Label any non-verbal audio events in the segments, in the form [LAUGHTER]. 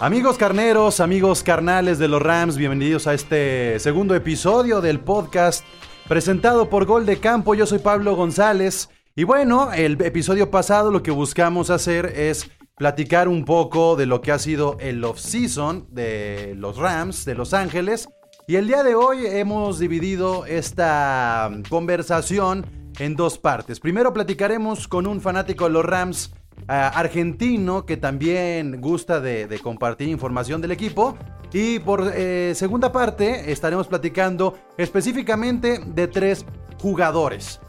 Amigos carneros, amigos carnales de los Rams, bienvenidos a este segundo episodio del podcast presentado por Gol de Campo. Yo soy Pablo González. Y bueno, el episodio pasado lo que buscamos hacer es platicar un poco de lo que ha sido el off-season de los Rams de Los Ángeles. Y el día de hoy hemos dividido esta conversación en dos partes. Primero platicaremos con un fanático de los Rams argentino que también gusta de, compartir información del equipo. Y por eh, segunda parte estaremos platicando específicamente de tres jugadores.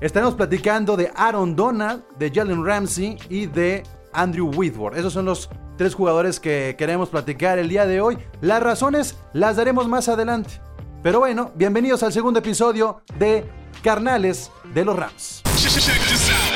Estaremos platicando de Aaron Donald, de Jalen Ramsey y de Andrew Whitworth. Esos son los tres jugadores que queremos platicar el día de hoy. Las razones las daremos más adelante. Pero bueno, bienvenidos al segundo episodio de Carnales de los Rams.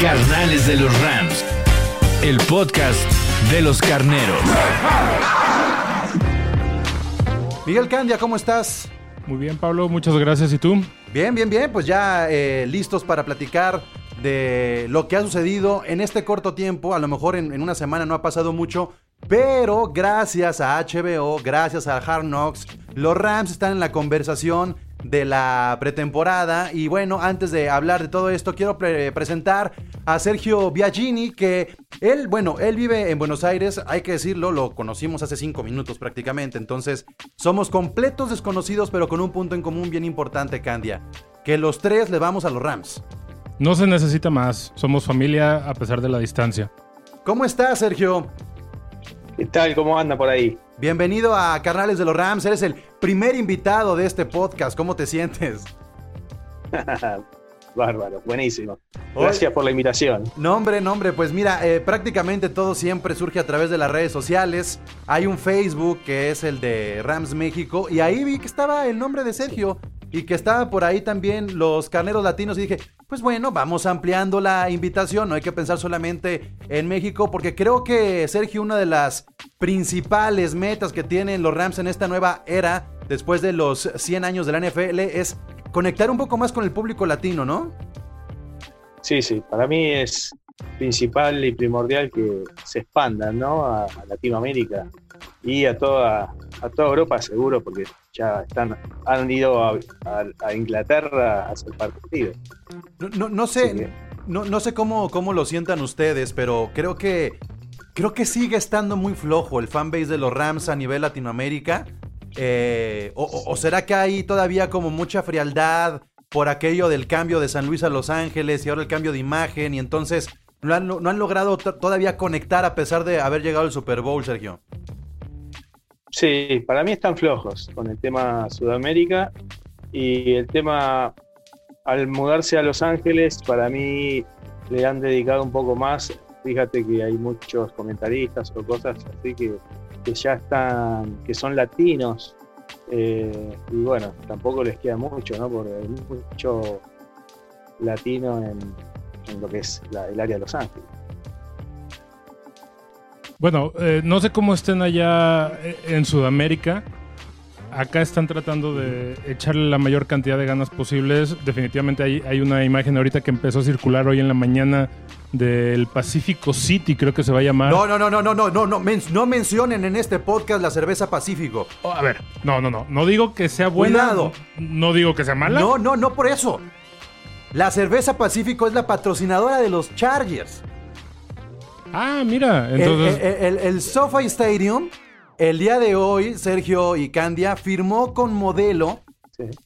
Carnales de los Rams, el podcast de los carneros. Miguel Candia, ¿cómo estás? Muy bien, Pablo, muchas gracias. ¿Y tú? Bien, bien, bien. Pues ya eh, listos para platicar de lo que ha sucedido en este corto tiempo. A lo mejor en, en, una semana no ha pasado mucho, pero gracias a HBO, gracias a Hard Knocks, los Rams están en la conversación de la pretemporada. Y bueno, antes de hablar de todo esto, quiero presentar a Sergio Biagini, que él, bueno, él vive en Buenos Aires, hay que decirlo, lo conocimos hace cinco minutos prácticamente. Entonces, somos completos desconocidos, pero con un punto en común bien importante, Candia, que los tres le vamos a los Rams. No se necesita más, somos familia a pesar de la distancia. ¿Cómo estás, Sergio? ¿Qué tal? ¿Cómo anda por ahí? Bienvenido a Carnales de los Rams. Eres el primer invitado de este podcast. ¿Cómo te sientes? [LAUGHS] Bárbaro, buenísimo. Gracias por la invitación. Nombre, nombre, pues mira, eh, prácticamente todo siempre surge a través de las redes sociales. Hay un Facebook que es el de Rams México y ahí vi que estaba el nombre de Sergio y que estaba por ahí también los carneros latinos y dije, pues bueno, vamos ampliando la invitación, no hay que pensar solamente en México porque creo que Sergio una de las principales metas que tienen los Rams en esta nueva era después de los 100 años de la NFL es conectar un poco más con el público latino, ¿no? Sí, sí, para mí es principal y primordial que se expandan, ¿no? A, Latinoamérica y a toda, a toda Europa seguro, porque ya están, han ido a, Inglaterra a hacer partido. No, no, sé, no, no, sé cómo, cómo lo sientan ustedes, pero creo que creo que sigue estando muy flojo el fanbase de los Rams a nivel Latinoamérica. Eh, o, será que hay todavía como mucha frialdad por aquello del cambio de San Luis a Los Ángeles y ahora el cambio de imagen y entonces no han, no han logrado todavía conectar a pesar de haber llegado al Super Bowl, Sergio? Sí, para mí están flojos con el tema Sudamérica y el tema al mudarse a Los Ángeles, para mí le han dedicado un poco más. Fíjate que hay muchos comentaristas o cosas así que, que ya están, que son latinos. Eh, y bueno, tampoco les queda mucho, ¿no? Porque hay mucho latino en, en lo que es el área de Los Ángeles. Bueno, eh, no sé cómo estén allá eh, en Sudamérica. Acá están tratando de echarle la mayor cantidad de ganas posibles. Definitivamente hay, una imagen ahorita que empezó a circular hoy en la mañana del Pacífico City, creo que se va a llamar. No, no, no, no, no, no, no, no, men no mencionen en este podcast la cerveza Pacífico. Oh, a ver, no, no, no, no digo que sea buena. Cuidado. No digo que sea mala. No, no, no por eso. La cerveza Pacífico es la patrocinadora de los Chargers. Ah, mira. Entonces... El, el, SoFi Stadium, el día de hoy, Sergio y Candia firmó con Modelo,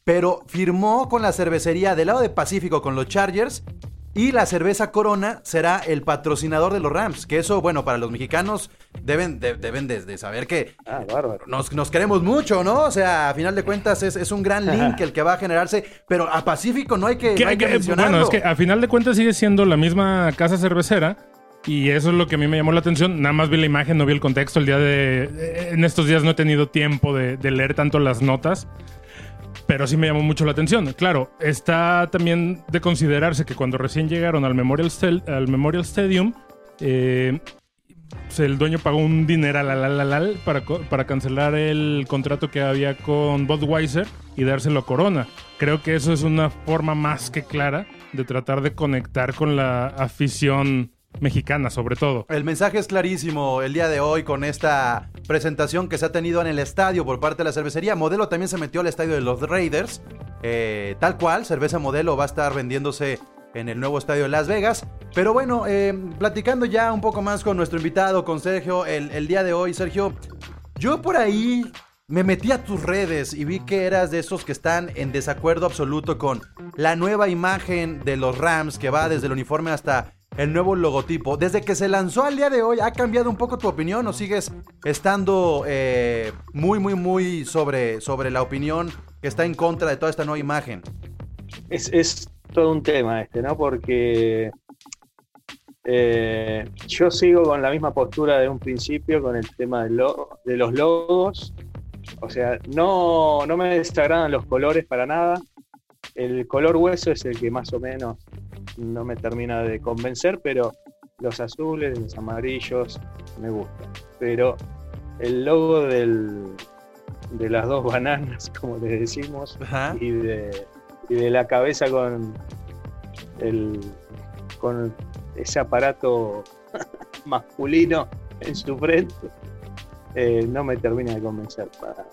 pero firmó con la cervecería del lado de Pacífico con los Chargers. Y la cerveza Corona será el patrocinador de los Rams. Que eso, bueno, para los mexicanos deben de, deben de, saber que ah, nos, nos, queremos mucho, ¿no? O sea, a final de cuentas es, un gran link el que va a generarse. Pero a Pacífico no hay que, no hay que mencionarlo. Bueno, es que a final de cuentas sigue siendo la misma casa cervecera Y eso es lo que a mí me llamó la atención. Nada más vi la imagen, no vi el contexto. El día de. En estos días no he tenido tiempo de, leer tanto las notas. Pero sí me llamó mucho la atención. Claro, está también de considerarse que cuando recién llegaron al Memorial, Stel- al Memorial Stadium, eh, el dueño pagó un dineral al- al- al- al para, para cancelar el contrato que había con Budweiser y dárselo a Corona. Creo que eso es una forma más que clara de tratar de conectar con la afición mexicana, sobre todo. El mensaje es clarísimo el día de hoy con esta presentación que se ha tenido en el estadio por parte de la cervecería. Modelo también se metió al estadio de los Raiders. Eh, tal cual, cerveza Modelo va a estar vendiéndose en el nuevo estadio de Las Vegas. Pero bueno, eh, platicando ya un poco más con nuestro invitado, con Sergio, el, el día de hoy, Sergio, yo por ahí me metí a tus redes y vi que eras de esos que están en desacuerdo absoluto con la nueva imagen de los Rams que va desde el uniforme hasta el nuevo logotipo. Desde que se lanzó al día de hoy, ¿ha cambiado un poco tu opinión o sigues estando eh, muy, muy, muy sobre, sobre la opinión que está en contra de toda esta nueva imagen? Es, es todo un tema este, ¿no? Porque eh, yo sigo con la misma postura de un principio con el tema de, lo- de los logos. O sea, no, no me desagradan los colores para nada. El color hueso es el que más o menos no me termina de convencer, pero los azules, los amarillos me gustan. Pero el logo del, de las dos bananas, [LAUGHS] como le decimos, Ajá. y de, y de la cabeza con el con ese aparato [LAUGHS] masculino en su frente eh, no me termina de convencer para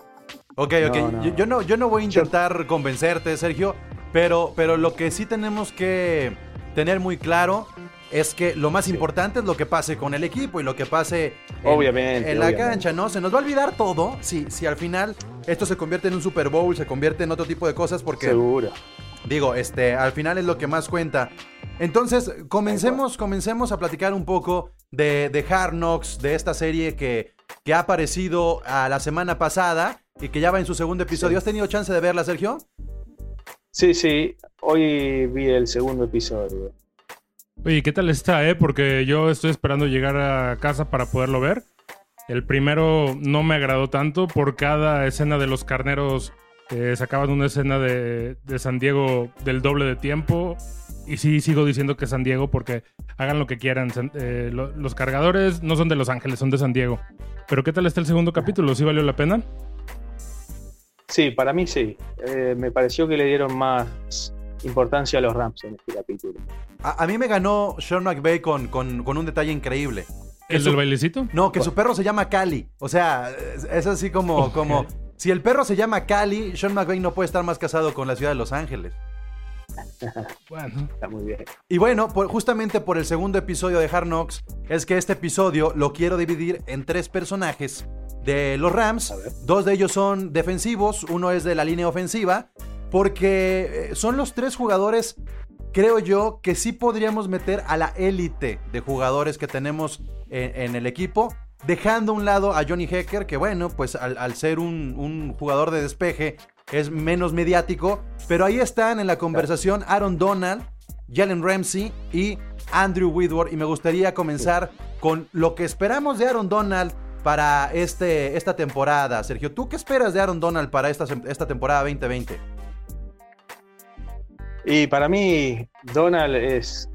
Ok, ok. No, no. Yo, yo no, yo no voy a intentar convencerte, Sergio, pero, pero lo que sí tenemos que tener muy claro es que lo más Sí. importante es lo que pase con el equipo y lo que pase en, Obviamente, en la obviamente. cancha, ¿no? Se nos va a olvidar todo si, si al final esto se convierte en un Super Bowl, se convierte en otro tipo de cosas, porque seguro Digo, este, al final es lo que más cuenta. Entonces, comencemos, comencemos a platicar un poco de, de Hard Knocks, de esta serie que, que ha aparecido a la semana pasada y que ya va en su segundo episodio. Sí. ¿Has tenido chance de verla, Sergio? sí sí hoy vi el segundo episodio Oye, ¿qué tal está, eh? Porque yo estoy esperando llegar a casa para poderlo ver. El primero no me agradó tanto por cada escena de los carneros. eh, sacaban una escena de, de San Diego del doble de tiempo. Y sí, sigo diciendo que San Diego porque hagan lo que quieran. San- eh, lo- los cargadores no son de Los Ángeles, son de San Diego. Pero ¿qué tal está el segundo capítulo? ¿Sí valió la pena? Sí para mí sí Eh, me pareció que le dieron más importancia a los Rams en este capítulo A, a mí me ganó Sean McVay con, con, con un detalle increíble. ¿El su- del bailecito? No, que su perro se llama Cali. O sea, es, es así como, como... [LAUGHS] Si el perro se llama Cali, Sean McVay no puede estar más casado con la ciudad de Los Ángeles. [LAUGHS] Bueno, está muy bien Y bueno, por- justamente por el segundo episodio de Hard Knocks, es que este episodio lo quiero dividir en tres personajes de los Rams. Dos de ellos son defensivos, uno es de la línea ofensiva, porque eh, son los tres jugadores, creo yo, que sí podríamos meter a la élite de jugadores que tenemos en, en el equipo. Dejando a un lado a Johnny Hecker, que bueno, pues al, al ser un, un jugador de despeje es menos mediático, pero ahí están en la conversación Aaron Donald, Jalen Ramsey y Andrew Whitworth. Y me gustaría comenzar con lo que esperamos de Aaron Donald para este, esta temporada. Sergio, ¿tú qué esperas de Aaron Donald para esta, esta temporada 2020? Y para mí, Donald es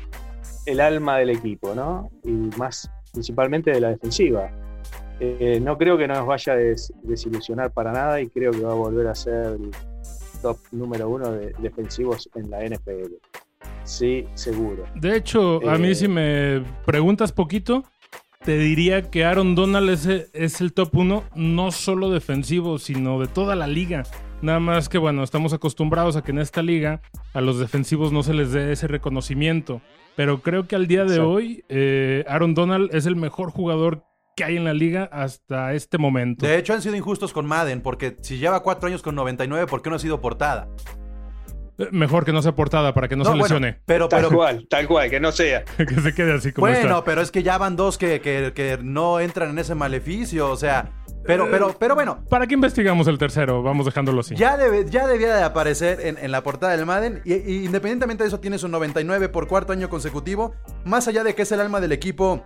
el alma del equipo, ¿no? Y más principalmente de la defensiva. Eh, no creo que nos vaya a des- desilusionar para nada y creo que va a volver a ser el top número uno de defensivos en la NFL. Sí, seguro. De hecho, a mí Eh. si me preguntas poquito, te diría que Aaron Donald es, es el top uno, no solo defensivo, sino de toda la liga. Nada más que, bueno, estamos acostumbrados a que en esta liga a los defensivos no se les dé ese reconocimiento. Pero creo que al día de Exacto. hoy, eh, Aaron Donald es el mejor jugador que hay en la liga hasta este momento. De hecho, han sido injustos con Madden, porque si lleva cuatro años con 99, ¿por qué no ha sido portada? Eh, Mejor que no sea portada para que no, se bueno, lesione. pero, Tal pero, cual, tal cual, que no sea. [LAUGHS] que se quede así como bueno, está. pero es que ya van dos que, que- que no entran en ese maleficio. O sea, Pero, pero, pero bueno. ¿Para qué investigamos el tercero? Vamos dejándolo así. Ya, debe, ya debía de aparecer en, la portada del Madden. Y, y, independientemente de eso, tiene su 99 por cuarto año consecutivo. Más allá de que es el alma del equipo,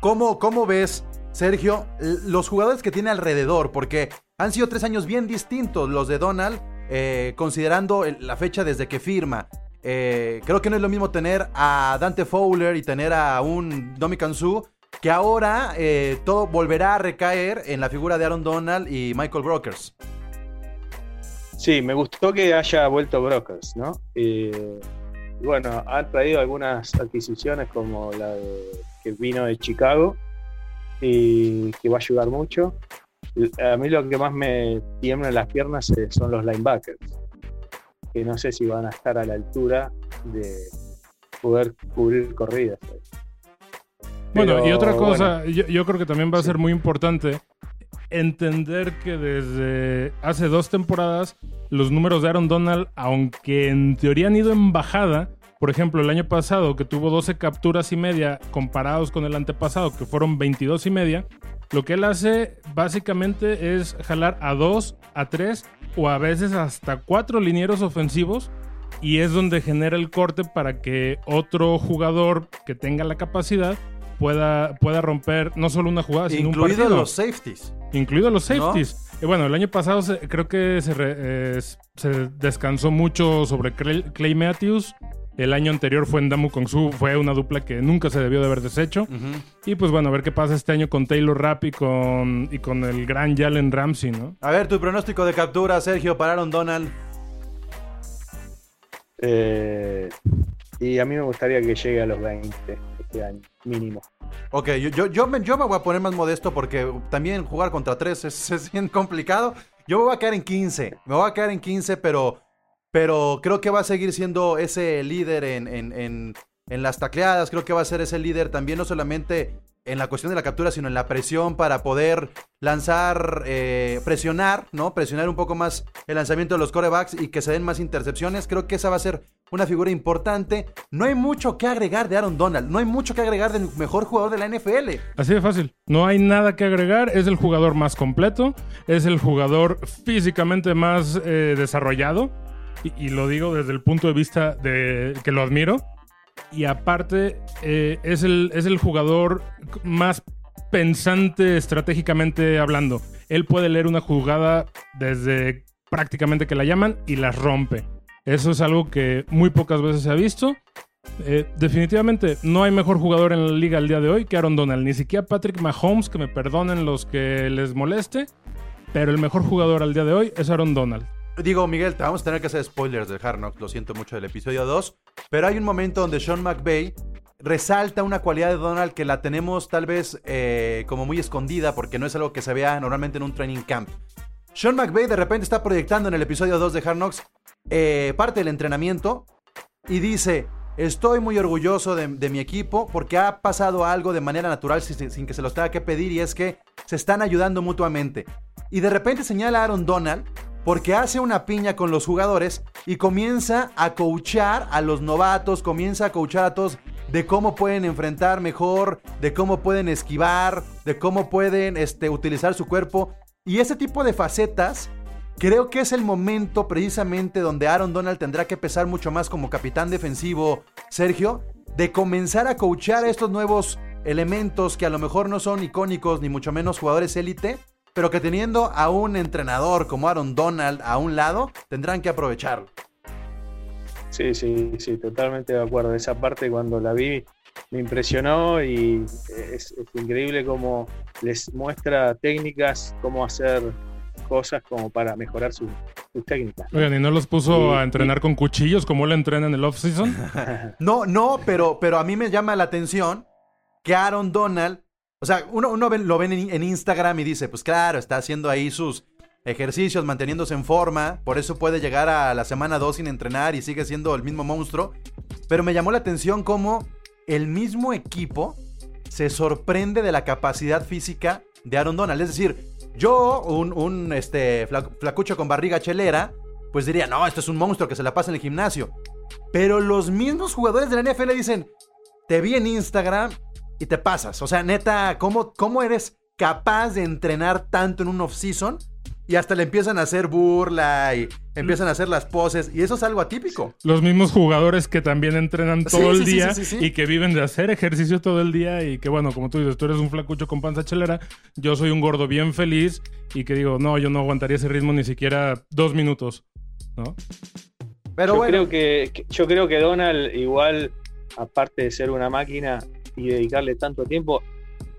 ¿cómo, cómo ves, Sergio, los jugadores que tiene alrededor? Porque han sido tres años bien distintos los de Donald, eh, considerando la fecha desde que firma. Eh, creo que no es lo mismo tener a Dante Fowler y tener a un Domi Kansu que ahora eh, todo volverá a recaer en la figura de Aaron Donald y Michael Brokers. Sí, me gustó que haya vuelto Brokers, ¿no? Bueno, han traído algunas adquisiciones como la que vino de Chicago y que va a ayudar mucho. A mí lo que más me tiembla en las piernas son los linebackers, que no sé si van a estar a la altura de poder cubrir corridas. Bueno, y otra cosa, yo, creo que también va a ser muy importante entender que desde hace dos temporadas los números de Aaron Donald, aunque en teoría han ido en bajada, por ejemplo, el año pasado que tuvo 12 capturas y media comparados con el antepasado que fueron 22 y media, lo que él hace básicamente es jalar a dos, a tres o a veces hasta cuatro linieros ofensivos y es donde genera el corte para que otro jugador que tenga la capacidad pueda, pueda romper no solo una jugada, sino un partido. Los safeties. Incluidos los safeties. Y bueno, el año pasado creo que se, eh, se, descansó mucho sobre Clay, Matthews. El año anterior fue en Damu Kong fue una dupla que nunca se debió de haber deshecho. Y pues bueno, a ver qué pasa este año con Taylor Rapp y con, y con el gran Jalen Ramsey, ¿no? A ver, tu pronóstico de captura, Sergio, pararon Donald. Eh, y a mí me gustaría que llegue a los 20 este año, mínimo. Ok, yo, yo, me, yo me voy a poner más modesto porque también jugar contra 3 es, [LAUGHS] es bien complicado. Yo me voy a quedar en 15. Me voy a quedar en 15, pero, pero creo que va a seguir siendo ese líder en, en, en, en las tacleadas. Creo que va a ser ese líder también, no solamente en la cuestión de la captura, sino en la presión para poder lanzar, eh, presionar, ¿no? Presionar un poco más el lanzamiento de los corebacks y que se den más intercepciones. Creo que esa va a ser una figura importante. No hay mucho que agregar de Aaron Donald, no hay mucho que agregar del mejor jugador de la NFL. Así de fácil, no hay nada que agregar, es el jugador más completo, es el jugador físicamente más eh, desarrollado. Y lo digo desde el punto de vista de que lo admiro y aparte eh, es, el, es el jugador más pensante estratégicamente hablando. Él puede leer una jugada desde prácticamente que la llaman y las rompe. Eso es algo que muy pocas veces se ha visto. Eh, definitivamente no hay mejor jugador en la liga al día de hoy que Aaron Donald. Ni siquiera Patrick Mahomes, que me perdonen los que les moleste. Pero el mejor jugador al día de hoy es Aaron Donald. Digo, Miguel, te vamos a tener que hacer spoilers del Hard lo siento mucho del episodio 2, pero hay un momento donde Sean McVay resalta una cualidad de Donald que la tenemos tal vez eh, como muy escondida porque no es algo que se vea normalmente en un training camp. Sean McVay de repente está proyectando en el episodio 2 de Hard eh, parte del entrenamiento y dice, estoy muy orgulloso de, mi equipo porque ha pasado algo de manera natural sin, sin que se los tenga que pedir y es que se están ayudando mutuamente. Y de repente señala a Aaron Donald porque hace una piña con los jugadores y comienza a coachar a los novatos, comienza a coachar a todos de cómo pueden enfrentar mejor, de cómo pueden esquivar, de cómo pueden este, utilizar su cuerpo. Y ese tipo de facetas, creo que es el momento precisamente donde Aaron Donald tendrá que pesar mucho más como capitán defensivo, Sergio, de comenzar a coachar a estos nuevos elementos que a lo mejor no son icónicos ni mucho menos jugadores élite, pero que teniendo a un entrenador como Aaron Donald a un lado, tendrán que aprovecharlo. Sí, sí, sí, totalmente de acuerdo. Esa parte cuando la vi me impresionó y es, increíble cómo les muestra técnicas, cómo hacer cosas como para mejorar sus técnicas. Oigan, ¿y no los puso a entrenar con cuchillos como él entrena en el off-season? [LAUGHS] no, no, pero, pero a mí me llama la atención que Aaron Donald o sea, uno, lo ve en, Instagram y dice, pues claro, está haciendo ahí sus ejercicios, manteniéndose en forma, por eso puede llegar a la semana 2 sin entrenar y sigue siendo el mismo monstruo. Pero me llamó la atención cómo el mismo equipo se sorprende de la capacidad física de Aaron Donald. Es decir, yo, un, este, flacucho con barriga chelera, pues diría, no, esto es un monstruo que se la pasa en el gimnasio. Pero los mismos jugadores de la NFL dicen, te vi en Instagram y te pasas. O sea, neta, ¿cómo, cómo eres capaz de entrenar tanto en un off-season y hasta le empiezan a hacer burla y empiezan a hacer las poses y eso es algo atípico. Los mismos jugadores que también entrenan todo sí, el sí, día sí, sí, sí. y que viven de hacer ejercicio todo el día y que bueno, como tú dices, tú eres un flacucho con panza chelera, yo soy un gordo bien feliz y que digo, no, yo no aguantaría ese ritmo ni siquiera dos minutos, ¿no? Pero yo, bueno, creo que- yo creo que Donald, igual, aparte de ser una máquina y dedicarle tanto tiempo,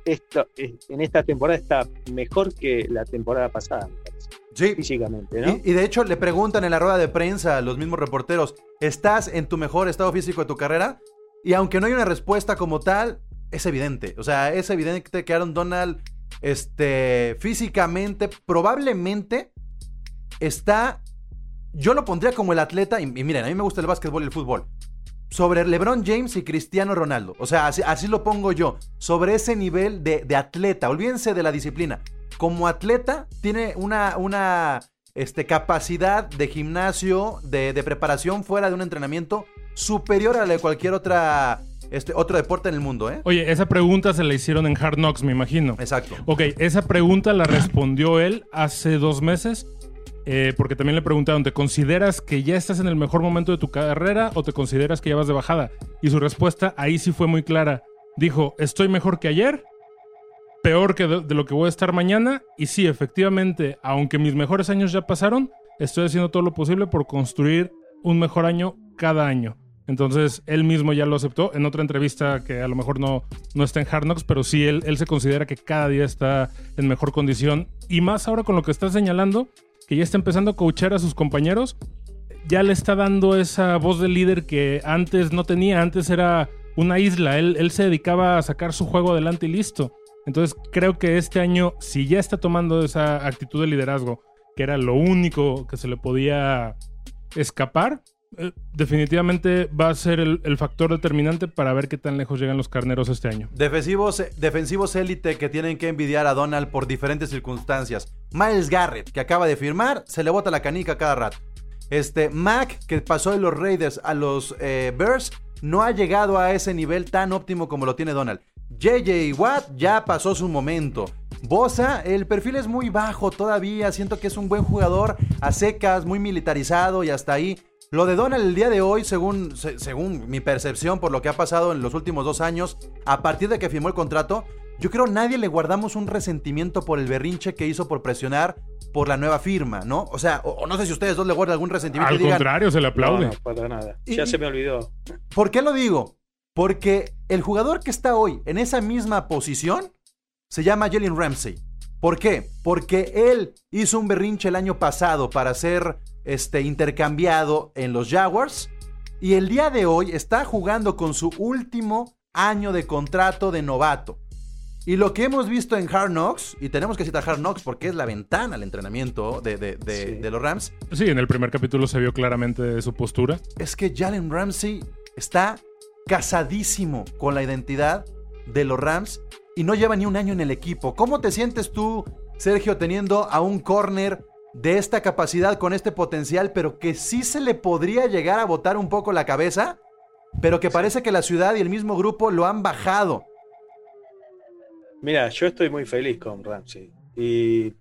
esto, es- en esta temporada está mejor que la temporada pasada, me parece, sí. físicamente, ¿no? Y, y de hecho le preguntan en la rueda de prensa a los mismos reporteros, ¿estás en tu mejor estado físico de tu carrera? Y aunque no hay una respuesta como tal, es evidente. O sea, es evidente que Aaron Donald, este, físicamente, probablemente está... Yo lo pondría como el atleta, y, y miren, a mí me gusta el básquetbol y el fútbol. Sobre LeBron James y Cristiano Ronaldo. O sea, así, así lo pongo yo. Sobre ese nivel de, de atleta. Olvídense de la disciplina. Como atleta, tiene una, una este, capacidad de gimnasio, de, de preparación fuera de un entrenamiento superior a la de cualquier otra, este, otro deporte en el mundo, ¿eh? Oye, esa pregunta se la hicieron en Hard Knocks, me imagino. Exacto. Ok, esa pregunta la respondió él hace dos meses. Eh, porque también le preguntaron, ¿te consideras que ya estás en el mejor momento de tu carrera o te consideras que ya vas de bajada? Y su respuesta ahí sí fue muy clara. Dijo, estoy mejor que ayer, peor que de, de lo que voy a estar mañana. Y sí, efectivamente, aunque mis mejores años ya pasaron, estoy haciendo todo lo posible por construir un mejor año cada año. Entonces, él mismo ya lo aceptó en otra entrevista que a lo mejor no, no está en Hard Knocks, pero sí él, él se considera que cada día está en mejor condición. Y más ahora con lo que está señalando, que ya está empezando a coachar a sus compañeros, ya le está dando esa voz de líder que antes no tenía. Antes era una isla. Él, él se dedicaba a sacar su juego adelante y listo. Entonces, creo que este año, si ya está tomando esa actitud de liderazgo, que era lo único que se le podía escapar, eh, definitivamente va a ser el, factor determinante para ver qué tan lejos llegan los carneros este año. Defensivos, defensivos élite que tienen que envidiar a Donald por diferentes circunstancias. Miles Garrett, que acaba de firmar, se le bota la canica cada rato. Este, Mac, que pasó de los Raiders a los eh, Bears, no ha llegado a ese nivel tan óptimo como lo tiene Donald. JJ Watt ya pasó su momento. Bosa, el perfil es muy bajo todavía. Siento que es un buen jugador a secas, muy militarizado y hasta ahí. Lo de Donald el día de hoy, según, se- según mi percepción por lo que ha pasado en los últimos dos años, a partir de que firmó el contrato, yo creo nadie le guardamos un resentimiento por el berrinche que hizo por presionar por la nueva firma, ¿no? O sea, o, o no sé si ustedes dos le guardan algún resentimiento Al digan, contrario, se le aplaude. No, no, para nada. Y- ya y- se me olvidó. ¿Por qué lo digo? Porque el jugador que está hoy en esa misma posición se llama Jalen Ramsey. ¿Por qué? Porque él hizo un berrinche el año pasado para ser este, intercambiado en los Jaguars y el día de hoy está jugando con su último año de contrato de novato. Y lo que hemos visto en Hard Knocks, y tenemos que citar Hard Knocks porque es la ventana al entrenamiento de, de- de- Sí. de los Rams, Sí, en el primer capítulo se vio claramente su postura. es que Jalen Ramsey está casadísimo con la identidad de los Rams y no lleva ni un año en el equipo. ¿Cómo te sientes tú, Sergio, teniendo a un corner de esta capacidad, con este potencial, pero que sí se le podría llegar a botar un poco la cabeza, pero que parece que la ciudad y el mismo grupo lo han bajado? Mira, yo estoy muy feliz con Ramsey. Y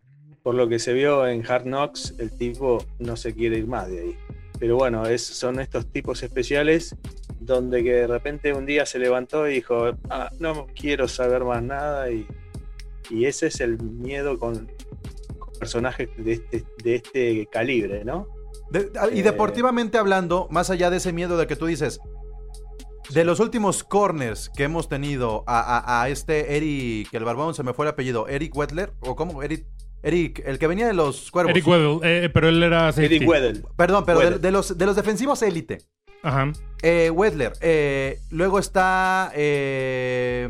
por lo que se vio en Hard Knocks, el tipo no se quiere ir más de ahí. Pero bueno, es, son estos tipos especiales donde que de repente un día se levantó y dijo, "Ah, no quiero saber más nada. Y, y ese es el miedo con, con personajes de este, de este calibre, ¿no? De- y Eh. deportivamente hablando, más allá de ese miedo de que tú dices, de los últimos corners que hemos tenido a, a- a este Eric, el barbón se me fue el apellido, Eric Wetler, o cómo, Eric, Eric, el que venía de los cuervos. Eric Weddle, eh, pero él era safety. Eric Weddle. Perdón, pero de, Weddle. de los, de los defensivos élite. Ajá. Eh, Wedler, eh, luego está eh,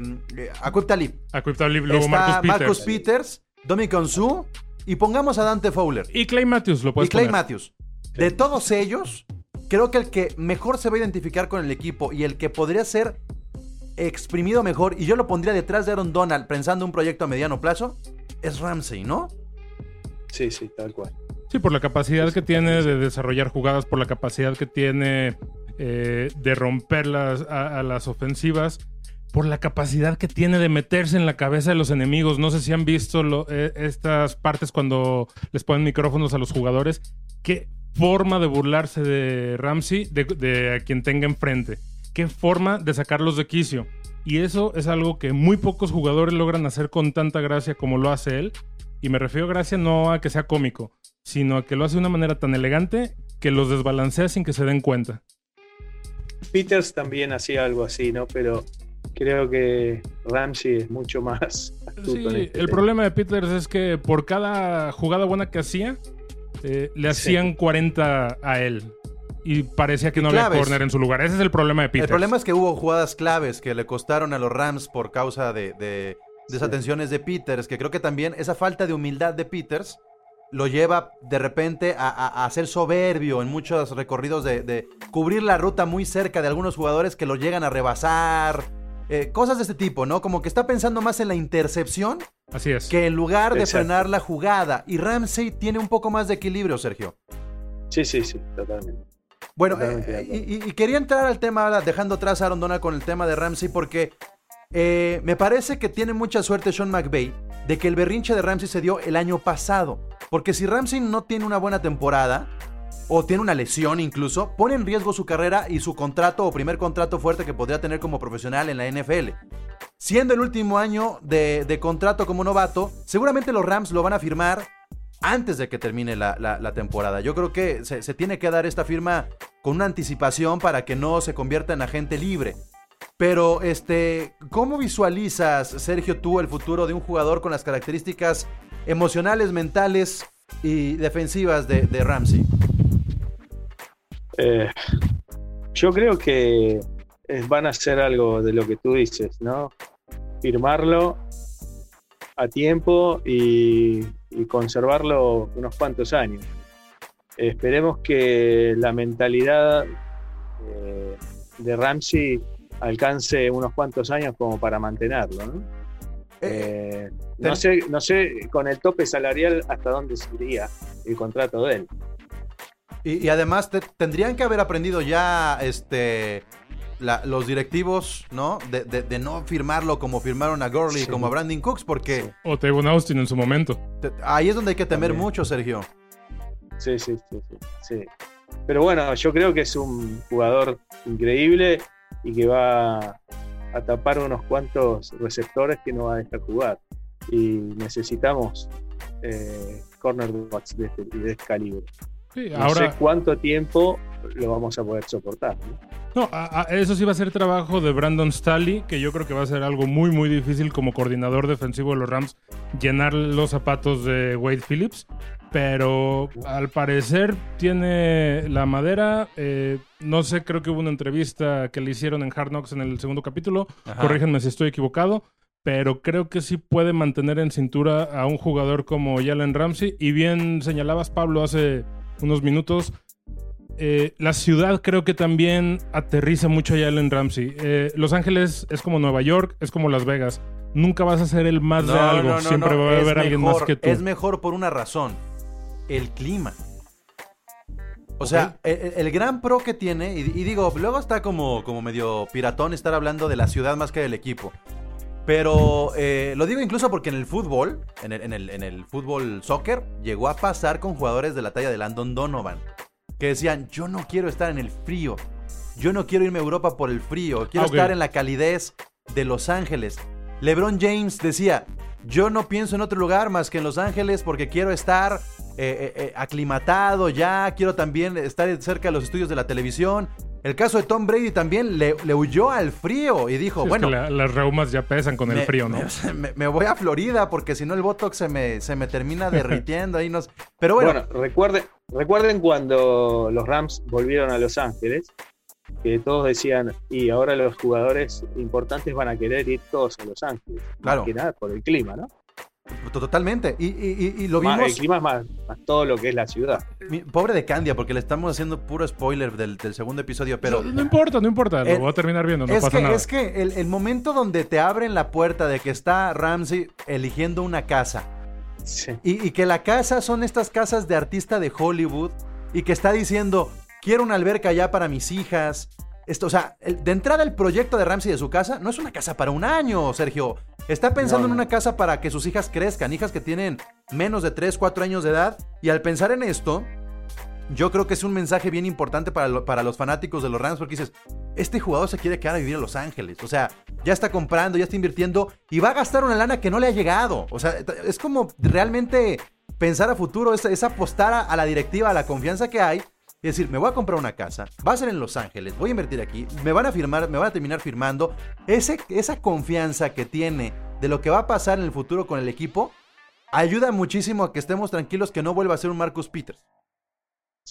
Akub Talib, Aquip Talib, luego está Marcus Peters. Marcus Peters, Dominican Su y pongamos a Dante Fowler. Y Clay Matthews lo y puedes Clay poner. Matthews. De todos ellos, creo que el que mejor se va a identificar con el equipo y el que podría ser exprimido mejor, y yo lo pondría detrás de Aaron Donald pensando un proyecto a mediano plazo, es Ramsey, ¿no? Sí, sí, tal cual. Sí, por la capacidad que tiene de desarrollar jugadas, por la capacidad que tiene eh, de romper las, a, a las ofensivas. por la capacidad que tiene de meterse en la cabeza de los enemigos. No sé si han visto lo- eh, estas partes cuando les ponen micrófonos a los jugadores. Qué forma de burlarse de Ramsey, de, de a quien tenga enfrente. Qué forma de sacarlos de quicio. Y eso es algo que muy pocos jugadores logran hacer con tanta gracia como lo hace él. Y me refiero a gracia no a que sea cómico, sino a que lo hace de una manera tan elegante que los desbalancea sin que se den cuenta. Peters también hacía algo así, ¿no? Pero creo que Ramsey es mucho más [LAUGHS] astuto Sí, en este el tema. problema de Peters es que por cada jugada buena que hacía, eh, le Sí. hacían 40 a él. Y parecía que Y no había claves. corner en su lugar. Ese es el problema de El Peters. problema es que hubo jugadas claves que le costaron a los Rams por causa de. Desatenciones de Peters, que creo que también esa falta de humildad de Peters lo lleva de repente a, a- a ser soberbio en muchos recorridos de, de cubrir la ruta muy cerca de algunos jugadores que lo llegan a rebasar. eh, cosas de este tipo, ¿no? Como que está pensando más en la intercepción Así es. que en lugar de Exacto. frenar la jugada. Y Ramsey tiene un poco más de equilibrio, Sergio. Sí, sí, sí, totalmente. Bueno, Totalmente eh, y, quería entrar al tema, ahora, dejando atrás a Aaron Donald con el tema de Ramsey, porque eh, me parece que tiene mucha suerte Sean McVay de que el berrinche de Ramsey se dio el año pasado. Porque si Ramsey no tiene una buena temporada, o tiene una lesión incluso, pone en riesgo su carrera y su contrato o primer contrato fuerte que podría tener como profesional en la NFL. Siendo el último año de, contrato como novato, seguramente los Rams lo van a firmar antes de que termine la, temporada. Yo creo que se tiene que dar esta firma con una anticipación para que no se convierta en agente libre. Pero, este, ¿cómo visualizas, Sergio, tú el futuro de un jugador con las características emocionales, mentales y defensivas de, Ramsey? Eh, yo creo que eh, van a hacer algo de lo que tú dices, ¿no? Firmarlo a tiempo y, y conservarlo unos cuantos años. Esperemos que la mentalidad eh, de Ramsey alcance unos cuantos años como para mantenerlo, ¿no? Eh, no, ten- sé, no sé con el tope salarial hasta dónde sería el contrato de él. Y, y además te- tendrían que haber aprendido ya este, la- los directivos, ¿no? De, de- de no firmarlo como firmaron a Gurley, Sí. como a Brandon Cooks, porque Sí. O Tavon Austin en su momento. te- ahí es donde hay que temer También. mucho, Sergio. Sí, sí, sí, sí, sí. Pero bueno, yo creo que es un jugador increíble y que va a tapar unos cuantos receptores que no va a dejar jugar. Y necesitamos eh, cornerbacks de este, de este calibre. Sí, No ahora, sé cuánto tiempo lo vamos a poder soportar. ¿no? no, a- a- eso sí va a ser trabajo de Brandon Staley, que yo creo que va a ser algo muy, muy difícil como coordinador defensivo de los Rams, llenar los zapatos de Wade Phillips. Pero al parecer tiene la madera. eh, no sé, creo que hubo una entrevista que le hicieron en Hard Knocks en el segundo capítulo. Ajá. Corríjanme si estoy equivocado. Pero creo que sí puede mantener en cintura a un jugador como Jalen Ramsey. Y bien señalabas, Pablo, hace unos minutos. Eh, la ciudad creo que también aterriza mucho a Jalen Ramsey. Eh, Los Ángeles es como Nueva York, es como Las Vegas. Nunca vas a ser el más de algo. Siempre va a haber alguien mejor, más que tú. Es mejor por una razón. El clima. O sea, el, el gran pro que tiene, y, y digo, luego está como, como medio piratón estar hablando de la ciudad más que del equipo. Pero eh, lo digo incluso porque en el fútbol, en el, en, el, en el fútbol soccer, llegó a pasar con jugadores de la talla de Landon Donovan. Que decían, yo no quiero estar en el frío. Yo no quiero irme a Europa por el frío. Quiero Ah, estar en la calidez de Los Ángeles. LeBron James decía, yo no pienso en otro lugar más que en Los Ángeles porque quiero estar eh, eh, eh, aclimatado ya, quiero también estar cerca de los estudios de la televisión. El caso de Tom Brady también le, le huyó al frío y dijo, Sí, es bueno, que la- las reumas ya pesan con el frío, ¿no? Me, [LAUGHS] me- me voy a Florida porque si no el Botox se me, se me termina derritiendo ahí. Nos... Pero bueno, Bueno, recuerden, recuerden cuando los Rams volvieron a Los Ángeles, que todos decían, y ahora los jugadores importantes van a querer ir todos a Los Ángeles. Claro. Más que nada por el clima, ¿no? Totalmente. Y, y- y- y lo Más- vimos... el clima es más, más todo lo que es la ciudad. Mi- Pobre de Candia, porque le estamos haciendo puro spoiler del, del segundo episodio, pero... no, no importa, no importa. Lo El- voy a terminar viendo, no es, pasa que, nada. es que el, el momento donde te abren la puerta de que está Ramsey eligiendo una casa Sí. y, y que la casa son estas casas de artista de Hollywood y que está diciendo, quiero una alberca ya para mis hijas, Esto, o sea, de entrada el proyecto de Ramsey de su casa no es una casa para un año, Sergio. Está pensando No, en una casa para que sus hijas crezcan, hijas que tienen menos de 3, 4 años de edad. Y al pensar en esto, yo creo que es un mensaje bien importante para, lo- para los fanáticos de los Rams porque dices, este jugador se quiere quedar a vivir en Los Ángeles. O sea, ya está comprando, ya está invirtiendo y va a gastar una lana que no le ha llegado. O sea, es como realmente pensar a futuro, es, es apostar a, a la directiva, a la confianza que hay. Y decir, me voy a comprar una casa, va a ser en Los Ángeles, voy a invertir aquí, me van a firmar, me van a terminar firmando. Ese, esa confianza que tiene de lo que va a pasar en el futuro con el equipo ayuda muchísimo a que estemos tranquilos que no vuelva a ser un Marcus Peters.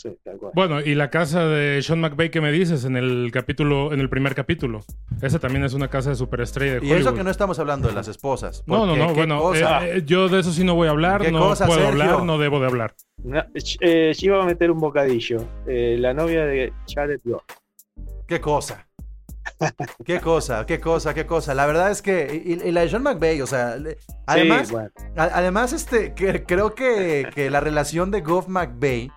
Sí, tal cual. Bueno, y la casa de Sean McVay que me dices en el capítulo, en el primer capítulo. Esa también es una casa de superestrella de Y Hollywood. eso que no estamos hablando de las esposas. No, no, no, bueno, eh, eh, yo de eso sí no voy a hablar, ¿Qué no cosa, puedo Sergio? hablar, no debo de hablar. Una- eh, yo iba a meter un bocadillo. Eh, la novia de Jared Goff. Qué cosa. Qué cosa, qué cosa, qué cosa. La verdad es que. Y, y la de Sean McVay, o sea. le- Además, Sí, bueno. a- además este, que- creo que, que la relación de Goff McVay.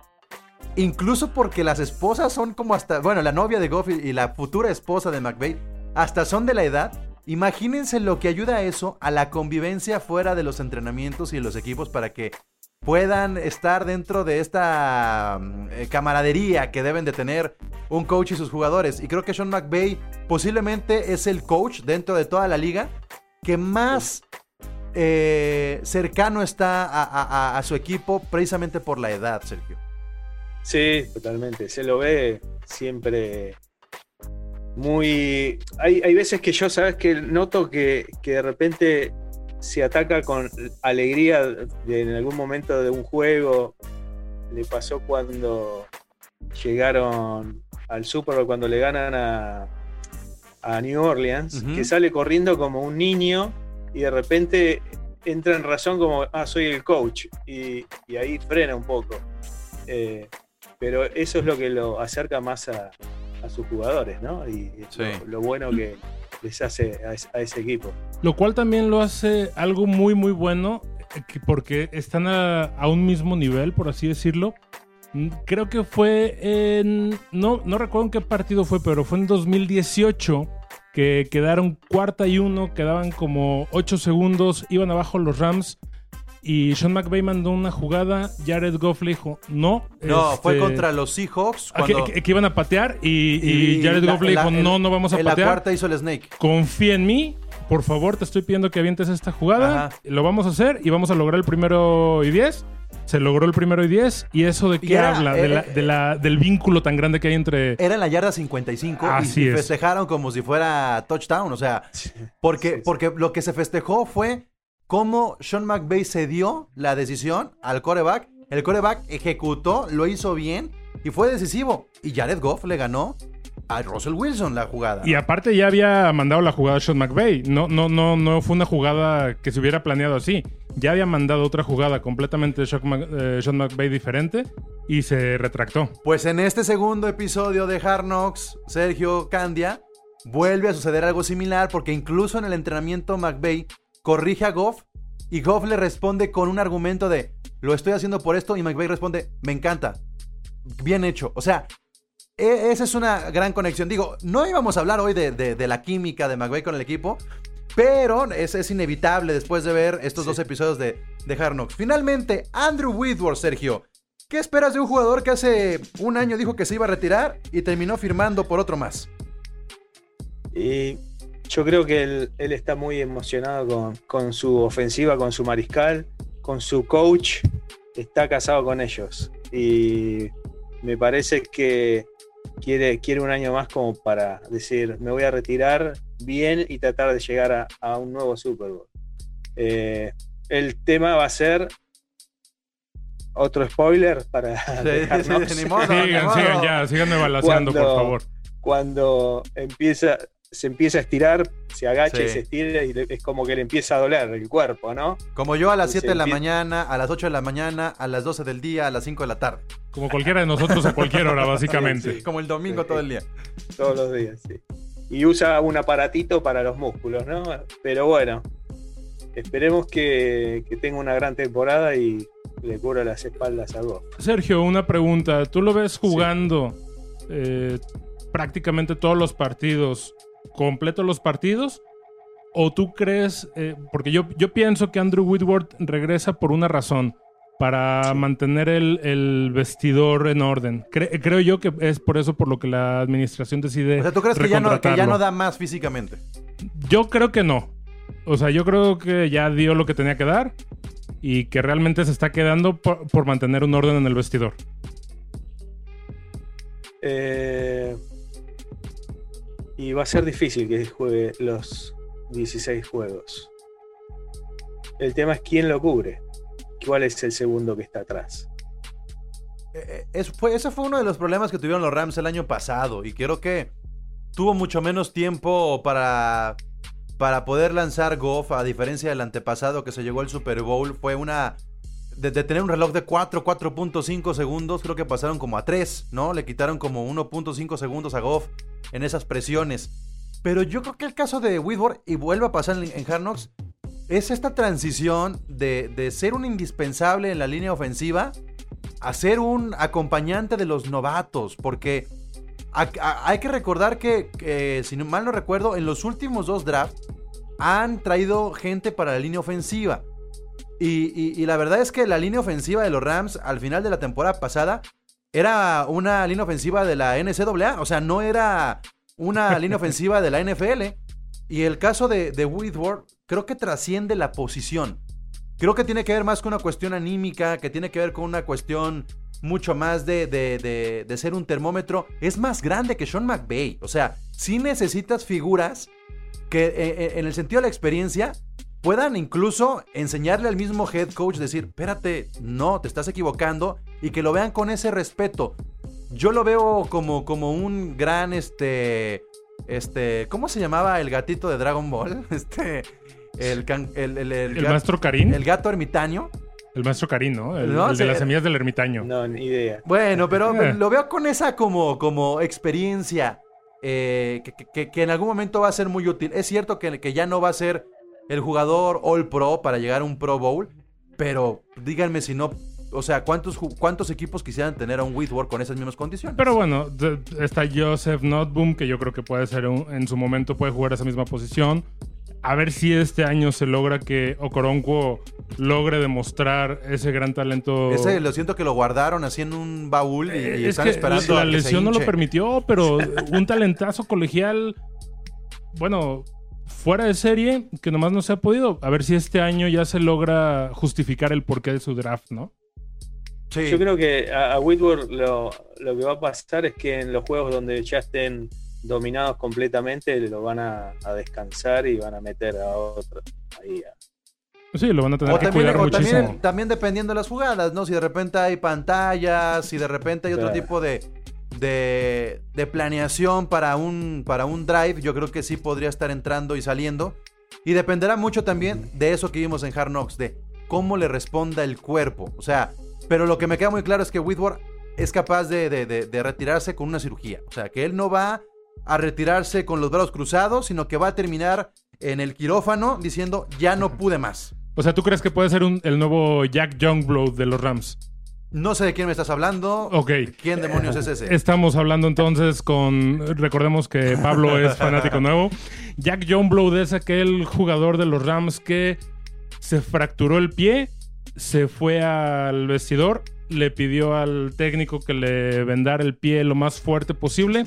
Incluso porque las esposas son como hasta. Bueno, la novia de Goff y, la futura esposa de McVay. Hasta son de la edad. Imagínense lo que ayuda a eso a la convivencia fuera de los entrenamientos y de los equipos para que puedan estar dentro de esta mm, eh, camaradería que deben de tener un coach y sus jugadores. Y creo que Sean McVay posiblemente es el coach dentro de toda la liga que más eh, cercano está a- a su equipo precisamente por la edad, Sergio. Sí, totalmente. Se lo ve siempre muy. Hay, hay veces que yo, sabes que noto que, que de repente se ataca con alegría de- en algún momento de un juego. Le pasó cuando llegaron al Super Bowl, cuando le ganan a, a New Orleans, que sale corriendo como un niño y de repente entra en razón como, ah, soy el coach. Y, y ahí frena un poco. Eh, pero eso es lo que lo acerca más a, a sus jugadores, ¿no? Y es Sí. lo, lo bueno que les hace a, es- a ese equipo. Lo cual también lo hace algo muy, muy bueno, eh, que- porque están a, a un mismo nivel, por así decirlo. Mm, Creo que fue en. No, no recuerdo en qué partido fue, pero fue en 2018 que quedaron cuarta y uno, quedaban como 8 segundos, iban abajo los Rams. Y Sean McVay mandó una jugada, Jared Goff le dijo, no. No, fue este, contra los Seahawks. ah, que, Cuando, que- que iban a patear y, y Jared la- Goff le dijo, no, no vamos a en la patear cuarta hizo el snake. confía en mí. Por favor, te estoy pidiendo que avientes esta jugada. Ajá. Lo vamos a hacer y vamos a lograr el primero y 10. Se logró el primero y 10. ¿Y eso de Y qué era, habla? De eh, la- de la- del vínculo tan grande que hay entre. Era en la yarda 55 y- Así y, es. festejaron como si fuera touchdown. O sea, porque, porque lo que se festejó fue cómo Sean McVay se dio la decisión al coreback. El coreback ejecutó, lo hizo bien y fue decisivo. Y Jared Goff le ganó a Russell Wilson la jugada. Y aparte ya había mandado la jugada a Sean McVay. No, no, no, no fue una jugada que se hubiera planeado así. Ya había mandado otra jugada completamente Mc- eh, Sean McVay diferente y se retractó. Pues en este segundo episodio de Hard Knocks, Sergio Candia vuelve a suceder algo similar porque incluso en el entrenamiento McVay corrige a Goff y Goff le responde con un argumento de lo estoy haciendo por esto y McVay responde me encanta, bien hecho. O sea, e- esa es una gran conexión. Digo, no íbamos a hablar hoy de, de- de la química de McVay con el equipo, pero es, es inevitable después de ver estos dos episodios de, de Hard Knocks. Finalmente, Andrew Whitworth, Sergio. ¿Qué esperas de un jugador que hace un año dijo que se iba a retirar y terminó firmando por otro más? Y yo creo que él, él está muy emocionado con, con su ofensiva, con su mariscal, con su coach. Está casado con ellos. Y me parece que quiere, quiere un año más como para decir, me voy a retirar bien y tratar de llegar a, a un nuevo Super Bowl. Eh, el tema va a ser otro spoiler para dejarnos. ni modo, ni sigan, modo. sigan ya, síganme balanceando, por favor. cuando empieza, se empieza a estirar, se agacha Sí. y se estira y es como que le empieza a doler el cuerpo, ¿no? Como yo a las Y 7 se de la mañana, a las 8 de la mañana, a las 12 del día, a las 5 de la tarde. Como cualquiera de nosotros a cualquier hora, [LAUGHS] básicamente. Sí, Como el domingo Sí. todo el día. Todos los días, sí. Y usa un aparatito para los músculos, ¿no? Pero bueno, esperemos que, que tenga una gran temporada y le cubra las espaldas a Goff. Sergio, una pregunta. ¿Tú lo ves jugando eh, prácticamente todos los partidos, completos los partidos, o tú crees, eh, porque yo, yo pienso que Andrew Whitworth regresa por una razón, para mantener el, vestidor en orden. creo yo que es por eso por lo que la administración decide. O sea, ¿tú crees que ya, no, que ya no da más físicamente? Yo creo que no. O sea, yo creo que ya dio lo que tenía que dar y que realmente se está quedando por, mantener un orden en el vestidor. Eh, y va a ser difícil que juegue los 16 juegos. El tema es quién lo cubre. ¿Cuál es el segundo que está atrás? Eh, eh, fue, ese fue uno de los problemas que tuvieron los Rams el año pasado y creo que tuvo mucho menos tiempo para, para poder lanzar Goff, a diferencia del antepasado que se llegó al Super Bowl. Fue una... De, tener un reloj de 4, 4.5 segundos, creo que pasaron como a 3, ¿no? Le quitaron como 1.5 segundos a Goff en esas presiones. Pero yo creo que el caso de Whitworth, y vuelve a pasar en, en es esta transición de, ser un indispensable en la línea ofensiva a ser un acompañante de los novatos, porque hay que recordar que, si mal no recuerdo, en los últimos dos drafts han traído gente para la línea ofensiva. Y, la verdad es que la línea ofensiva de los Rams al final de la temporada pasada era una línea ofensiva de la NCAA, o sea, no era una [LAUGHS] línea ofensiva de la NFL. Y el caso de, de Whitworth creo que trasciende la posición. Creo que tiene que ver más con una cuestión anímica, que tiene que ver con una cuestión mucho más de, de, ser un termómetro. Es más grande que Sean McVay. O sea, si necesitas figuras que eh, eh, en el sentido de la experiencia puedan incluso enseñarle al mismo head coach, decir, espérate, no, te estás equivocando, y que lo vean con ese respeto. Yo lo veo como, como un gran, este, este, ¿cómo se llamaba el gatito de Dragon Ball? [LAUGHS] Este, el, el, maestro Karim. El gato ermitaño. El maestro Karim, ¿no? El, de las semillas del ermitaño. No, ni idea. Bueno, pero eh. [LAUGHS] lo veo con esa como, como experiencia eh, que, en algún momento va a ser muy útil. Es cierto que, que ya no va a ser el jugador All Pro para llegar a un Pro Bowl, pero díganme si no o sea, ¿cuántos, ¿cuántos equipos quisieran tener a un Whitworth con esas mismas condiciones? Pero bueno, está Joseph Notboom, que yo creo que puede ser en su momento, puede jugar esa misma posición. A ver si este año se logra que Okoronquo logre demostrar ese gran talento. Ese lo siento que lo guardaron así en un baúl y, eh, están esperando. La lesión no lo permitió, pero [LAUGHS] un talentazo colegial. Bueno, fuera de serie, que nomás no se ha podido. A ver si este año ya se logra justificar el porqué de su draft, ¿no? Yo creo que a, Whitworth lo, que va a pasar es que en los juegos donde ya estén dominados completamente lo van a, descansar y van a meter a otro ahí Sí, lo van a tener que también, cuidar muchísimo. También, dependiendo de las jugadas, ¿no? Si de repente hay pantallas, si de repente hay otro tipo de, de, planeación para un, para un drive, yo creo que sí podría estar entrando y saliendo. Y dependerá mucho también de eso que vimos en Hard Knocks, de cómo le responda el cuerpo. O sea, pero lo que me queda muy claro es que Whitworth es capaz de, retirarse con una cirugía. O sea, que él no va a retirarse con los brazos cruzados, sino que va a terminar en el quirófano diciendo, ya no pude más. O sea, ¿tú crees que puede ser el nuevo Jack Youngblood de los Rams? No sé de quién me estás hablando. Ok. ¿Quién demonios es ese? Estamos hablando entonces con. Recordemos que Pablo es [LAUGHS] fanático nuevo. Jack Youngblood es aquel jugador de los Rams que se fracturó el pie se fue al vestidor, le pidió al técnico que le vendara el pie lo más fuerte posible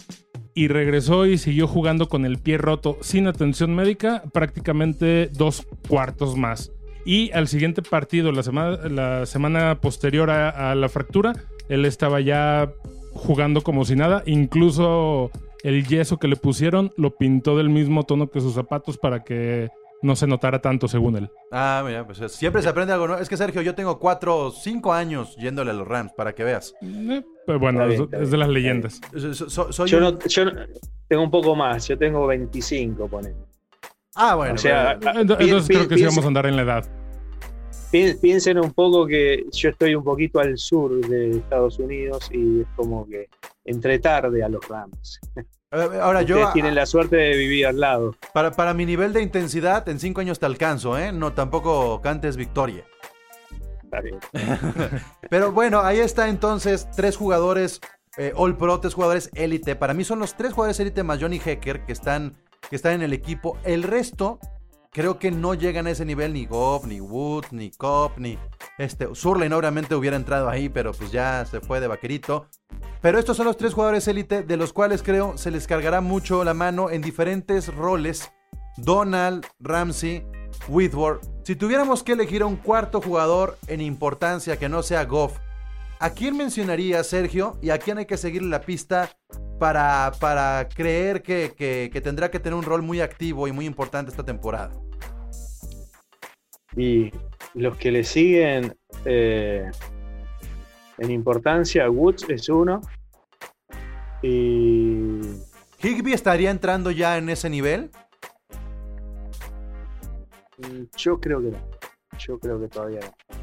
y regresó y siguió jugando con el pie roto sin atención médica prácticamente dos cuartos más. Y al siguiente partido, la semana, la semana posterior a, a la fractura, él estaba ya jugando como si nada, incluso el yeso que le pusieron lo pintó del mismo tono que sus zapatos para que no se notara tanto según él. Ah, mira, pues siempre se aprende algo nuevo. Es que Sergio, yo tengo cuatro o cinco años yéndole a los Rams, para que veas. Eh, pues bueno, es, de las leyendas. yo, tengo un poco más, yo tengo 25, ponen. Ah, bueno. O sea, entonces creo que sí vamos a andar en la edad. Piensen un poco que yo estoy un poquito al sur de Estados Unidos y es como que entré tarde a los Rams. Ahora yo. tienen la suerte de vivir al lado. Para, para mi nivel de intensidad, en cinco años te alcanzo, ¿eh? No, tampoco cantes victoria. [LAUGHS] Pero bueno, ahí está entonces tres jugadores eh, All Pro, tres jugadores élite. Para mí son los tres jugadores élite más Johnny Hecker que están, que están en el equipo. El resto creo que no llegan a ese nivel ni Goff, ni Wood, ni Cobb, ni este Surlane obviamente hubiera entrado ahí, pero pues ya se fue de vaquerito. Pero estos son los tres jugadores élite de los cuales creo se les cargará mucho la mano en diferentes roles. Donald, Ramsey, Whitworth. Si tuviéramos que elegir a un cuarto jugador en importancia que no sea Goff, ¿a quién mencionaría Sergio y a quién hay que seguir la pista para, para creer que, que tendrá que tener un rol muy activo y muy importante esta temporada? Y los que le siguen eh, en importancia, Woods es uno. Y. ¿Higby estaría entrando ya en ese nivel? Mm, yo creo que no. Yo creo que todavía no.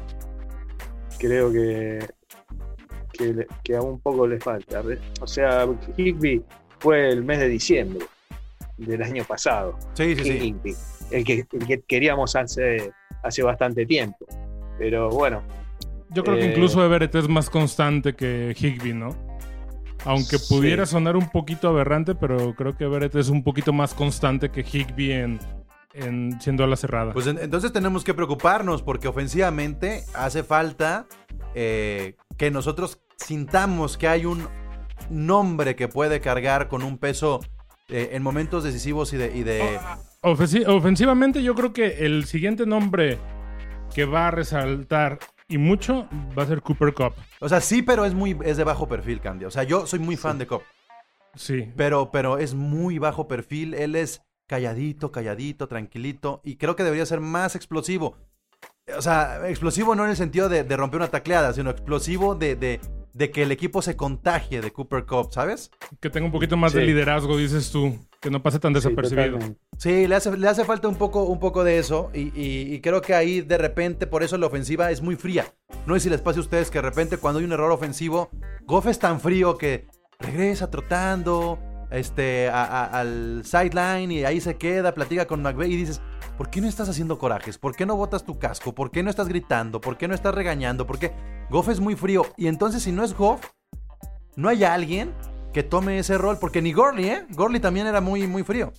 Creo que, que, aún poco le falta. O sea, Higby fue el mes de diciembre del año pasado. Sí, sí, sí. El que, el que queríamos hace hace bastante tiempo. Pero bueno. Yo creo que incluso eh, Everett es más constante que Higby, ¿no? Aunque pudiera sonar un poquito aberrante, pero creo que Everett es un poquito más constante que Higby en, en siendo a la cerrada. Pues entonces tenemos que preocuparnos porque ofensivamente hace falta eh, que nosotros sintamos que hay un nombre que puede cargar con un peso eh, en momentos decisivos y de... Y de... Ofensivamente yo creo que el siguiente nombre que va a resaltar y mucho va a ser Cooper Cup. O sea, sí, pero es muy es de bajo perfil, Candy. O sea, yo soy muy fan de Cup. Sí. Pero, pero es muy bajo perfil. Él es calladito, calladito, tranquilito. Y creo que debería ser más explosivo. O sea, explosivo no en el sentido de, romper una tacleada, sino explosivo de, de que el equipo se contagie de Cooper Cup, ¿sabes? Que tenga un poquito más de liderazgo, dices tú, que no pase tan desapercibido. Sí, le hace, le hace falta un poco, un poco de eso y, creo que ahí de repente, por eso la ofensiva es muy fría. No sé si les pase a ustedes que de repente cuando hay un error ofensivo, Goff es tan frío que regresa trotando este, al sideline y ahí se queda, platica con McVeigh y dices, ¿por qué no estás haciendo corajes? ¿Por qué no botas tu casco? ¿Por qué no estás gritando? ¿Por qué no estás regañando? ¿Por qué? Goff es muy frío. Y entonces, si no es Goff, no hay alguien que tome ese rol. Porque ni Gorley, ¿eh? Gorley también era muy, muy frío.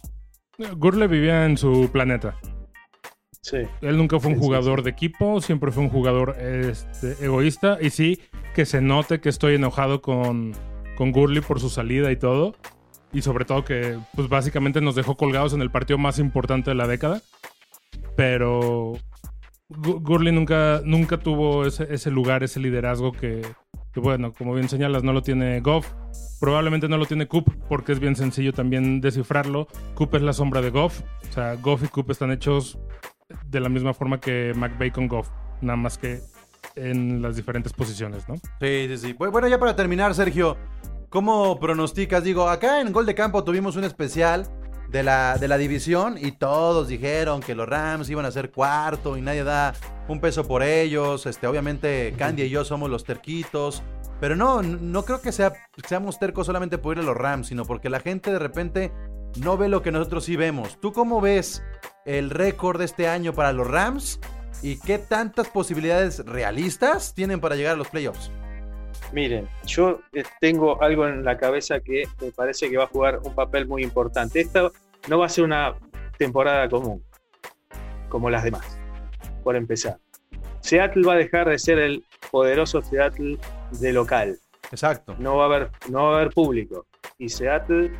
Gurley vivía en su planeta. Sí. Él nunca fue un jugador de equipo, siempre fue un jugador este, egoísta. Y sí, que se note que estoy enojado con, con Gurley por su salida y todo. Y sobre todo que, pues básicamente nos dejó colgados en el partido más importante de la década. Pero Gurley nunca, nunca tuvo ese, lugar, ese liderazgo que, bueno, como bien señalas, no lo tiene Goff. Probablemente no lo tiene Coop porque es bien sencillo también descifrarlo. Coop es la sombra de Goff. O sea, Goff y Coop están hechos de la misma forma que McVay con Goff. Nada más que en las diferentes posiciones, ¿no? Sí, sí, sí. Bueno, ya para terminar, Sergio, ¿cómo pronosticas? Digo, acá en Gol de Campo tuvimos un especial de la, de la división y todos dijeron que los Rams iban a ser cuarto y nadie da un peso por ellos. Este, obviamente Candy y yo somos los terquitos. Pero no, no creo que sea, seamos tercos solamente por ir a los Rams, sino porque la gente de repente no ve lo que nosotros sí vemos. ¿Tú cómo ves el récord de este año para los Rams? ¿Y qué tantas posibilidades realistas tienen para llegar a los playoffs? Miren, yo eh, tengo algo en la cabeza que me parece que va a jugar un papel muy importante. Esta no va a ser una temporada común, como las demás, por empezar. Seattle va a dejar de ser el poderoso Seattle de local. Exacto. No va a haber, no va a haber público. Y Seattle,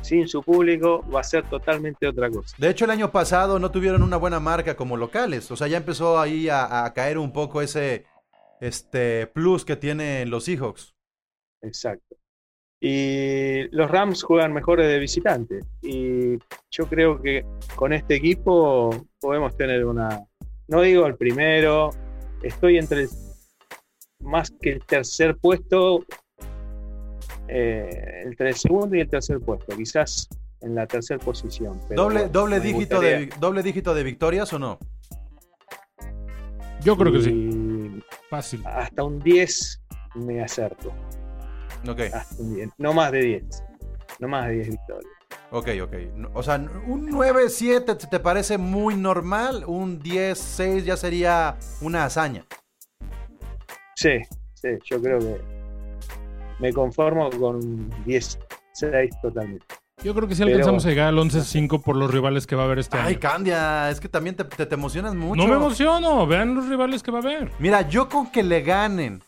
sin su público, va a ser totalmente otra cosa. De hecho, el año pasado no tuvieron una buena marca como locales. O sea, ya empezó ahí a, a caer un poco ese, este plus que tienen los Seahawks. Exacto. Y los Rams juegan mejores de visitante. Y yo creo que con este equipo podemos tener una. No digo el primero, estoy entre más que el tercer puesto, eh, entre el segundo y el tercer puesto, quizás en la tercera posición. ¿Doble, doble, dígito de, ¿Doble dígito de victorias o no? Yo creo que sí. Fácil. Hasta un 10 me acerto. Ok. Hasta un 10. No más de 10. No más de 10 victorias. Ok, ok. O sea, un 9-7 te parece muy normal. Un 10-6 ya sería una hazaña. Sí, sí, yo creo que. me conformo con 10-6 totalmente. Yo creo que sí Pero- alcanzamos a llegar al 11-5 por los rivales que va a haber este Ay, año. Candia, es que también te, te- te emocionas mucho. No me emociono, vean los rivales que va a haber. Mira, yo con que le ganen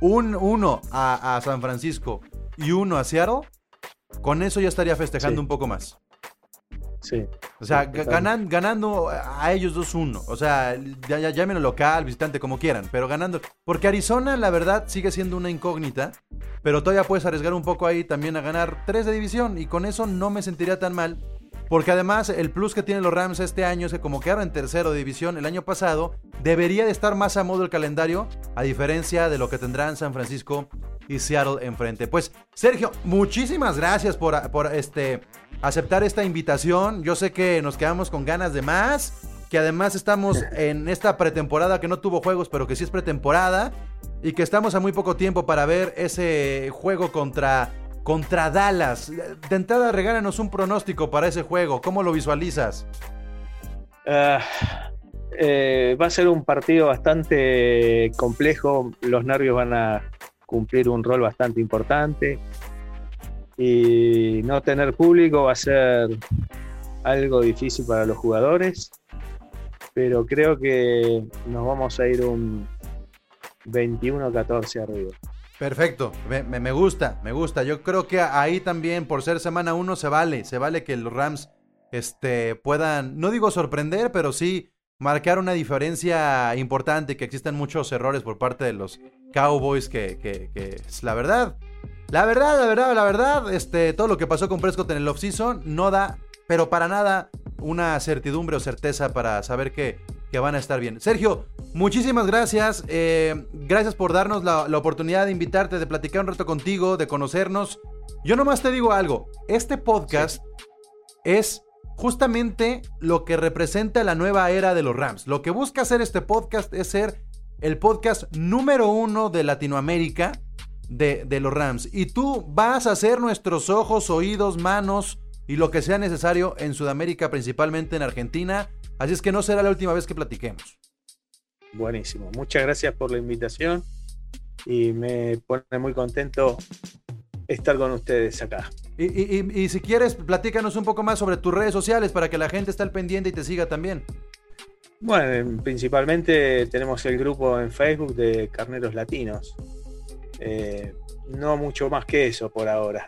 un uno a, a San Francisco y uno a Seattle, con eso ya estaría festejando Sí. un poco más. Sí. O sea, ganan- ganando a ellos 2-1. O sea, ya, ya, llámenlo local, visitante, como quieran, pero ganando. Porque Arizona, la verdad, sigue siendo una incógnita, pero todavía puedes arriesgar un poco ahí también a ganar 3 de división, y con eso no me sentiría tan mal. Porque además, el plus que tienen los Rams este año es que, como quedaron en tercero de división el año pasado, debería de estar más a modo el calendario, a diferencia de lo que tendrán San Francisco y Seattle enfrente. Pues, Sergio, muchísimas gracias por, por este aceptar esta invitación. Yo sé que nos quedamos con ganas de más, que además estamos [LAUGHS] en esta pretemporada que no tuvo juegos, pero que sí es pretemporada, y que estamos a muy poco tiempo para ver ese juego contra, contra Dallas. De entrada, regálanos un pronóstico para ese juego. ¿Cómo lo visualizas? Ah, eh, va a ser un partido bastante complejo. Los nervios van a cumplir un rol bastante importante. Y no tener público va a ser algo difícil para los jugadores. Pero creo que nos vamos a ir un 21-14 arriba. Perfecto, me, gusta, me gusta. Yo creo que ahí también, por ser semana uno, se vale, se vale que los Rams este, puedan, no digo sorprender, pero sí marcar una diferencia importante, que existen muchos errores por parte de los Cowboys, que, que, que es la verdad, la verdad, la verdad, la verdad, este, todo lo que pasó con Prescott en el offseason no da, pero para nada, una certidumbre o certeza para saber que, que van a estar bien. Sergio, muchísimas gracias. eh, gracias por darnos la, la oportunidad de invitarte, de platicar un rato contigo, de conocernos. Yo nomás te digo algo. Este podcast es justamente lo que representa la nueva era de los Rams. Lo que busca hacer este podcast es ser el podcast número uno de Latinoamérica de, de los Rams. Y tú vas a ser nuestros ojos, oídos, manos y lo que sea necesario en Sudamérica, principalmente en Argentina. Así es que no será la última vez que platiquemos. Buenísimo. Muchas gracias por la invitación y me pone muy contento estar con ustedes acá. Y, y- y- y si quieres, platícanos un poco más sobre tus redes sociales para que la gente esté al pendiente y te siga también. Bueno, principalmente tenemos el grupo en Facebook de Carneros Latinos. Eh, no mucho más que eso por ahora.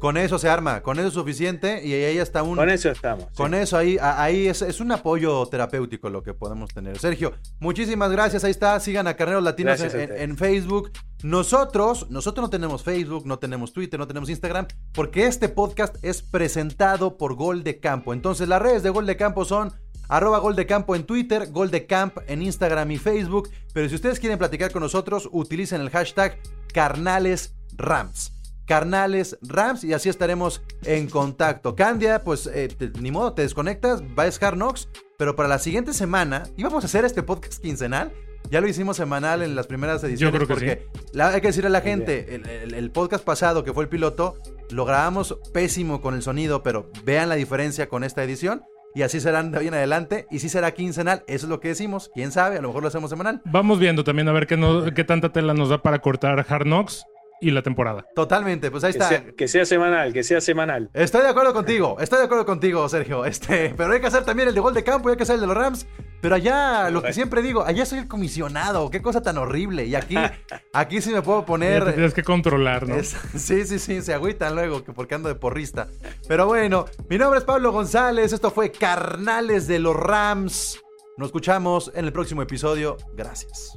Con eso se arma, con eso es suficiente y ahí está un... Con eso estamos. sí. Con eso ahí, ahí es, es un apoyo terapéutico lo que podemos tener. Sergio, muchísimas gracias. Ahí está, sigan a Carneros Latinos en, en Facebook. Nosotros, nosotros no tenemos Facebook, no tenemos Twitter, no tenemos Instagram, porque este podcast es presentado por Gol de Campo. Entonces las redes de Gol de Campo son arroba Gol de Campo en Twitter, Gol de Camp en Instagram y Facebook. Pero si ustedes quieren platicar con nosotros, utilicen el hashtag Carnales Rams. Carnales Rams y así estaremos en contacto. Candia, pues eh, te- ni modo, te desconectas, va a Hard Knocks, pero para la siguiente semana íbamos a hacer este podcast quincenal. Ya lo hicimos semanal en las primeras ediciones creo que porque la- hay que decirle a la gente, el, el- el podcast pasado que fue el piloto, lo grabamos pésimo con el sonido, pero vean la diferencia con esta edición. Y así serán de en adelante. Y sí será quincenal. Eso es lo que decimos. Quién sabe, a lo mejor lo hacemos semanal. Vamos viendo también a ver qué, qué tanta tela nos da para cortar Hard Knocks y la temporada. Totalmente, pues ahí Que está. sea, que sea semanal, que sea semanal. Estoy de acuerdo contigo, estoy de acuerdo contigo, Sergio. Este, pero hay que hacer también el de gol de campo y hay que hacer el de los Rams. Pero allá, lo que siempre digo, allá soy el comisionado. Qué cosa tan horrible. Y aquí, [LAUGHS] aquí sí me puedo te poner. tienes que controlar, ¿no? Es- [LAUGHS] sí, sí, sí, se agüitan luego que porque ando de porrista. Pero bueno, mi nombre es Pablo González. Esto fue Carnales de los Rams. Nos escuchamos en el próximo episodio. Gracias.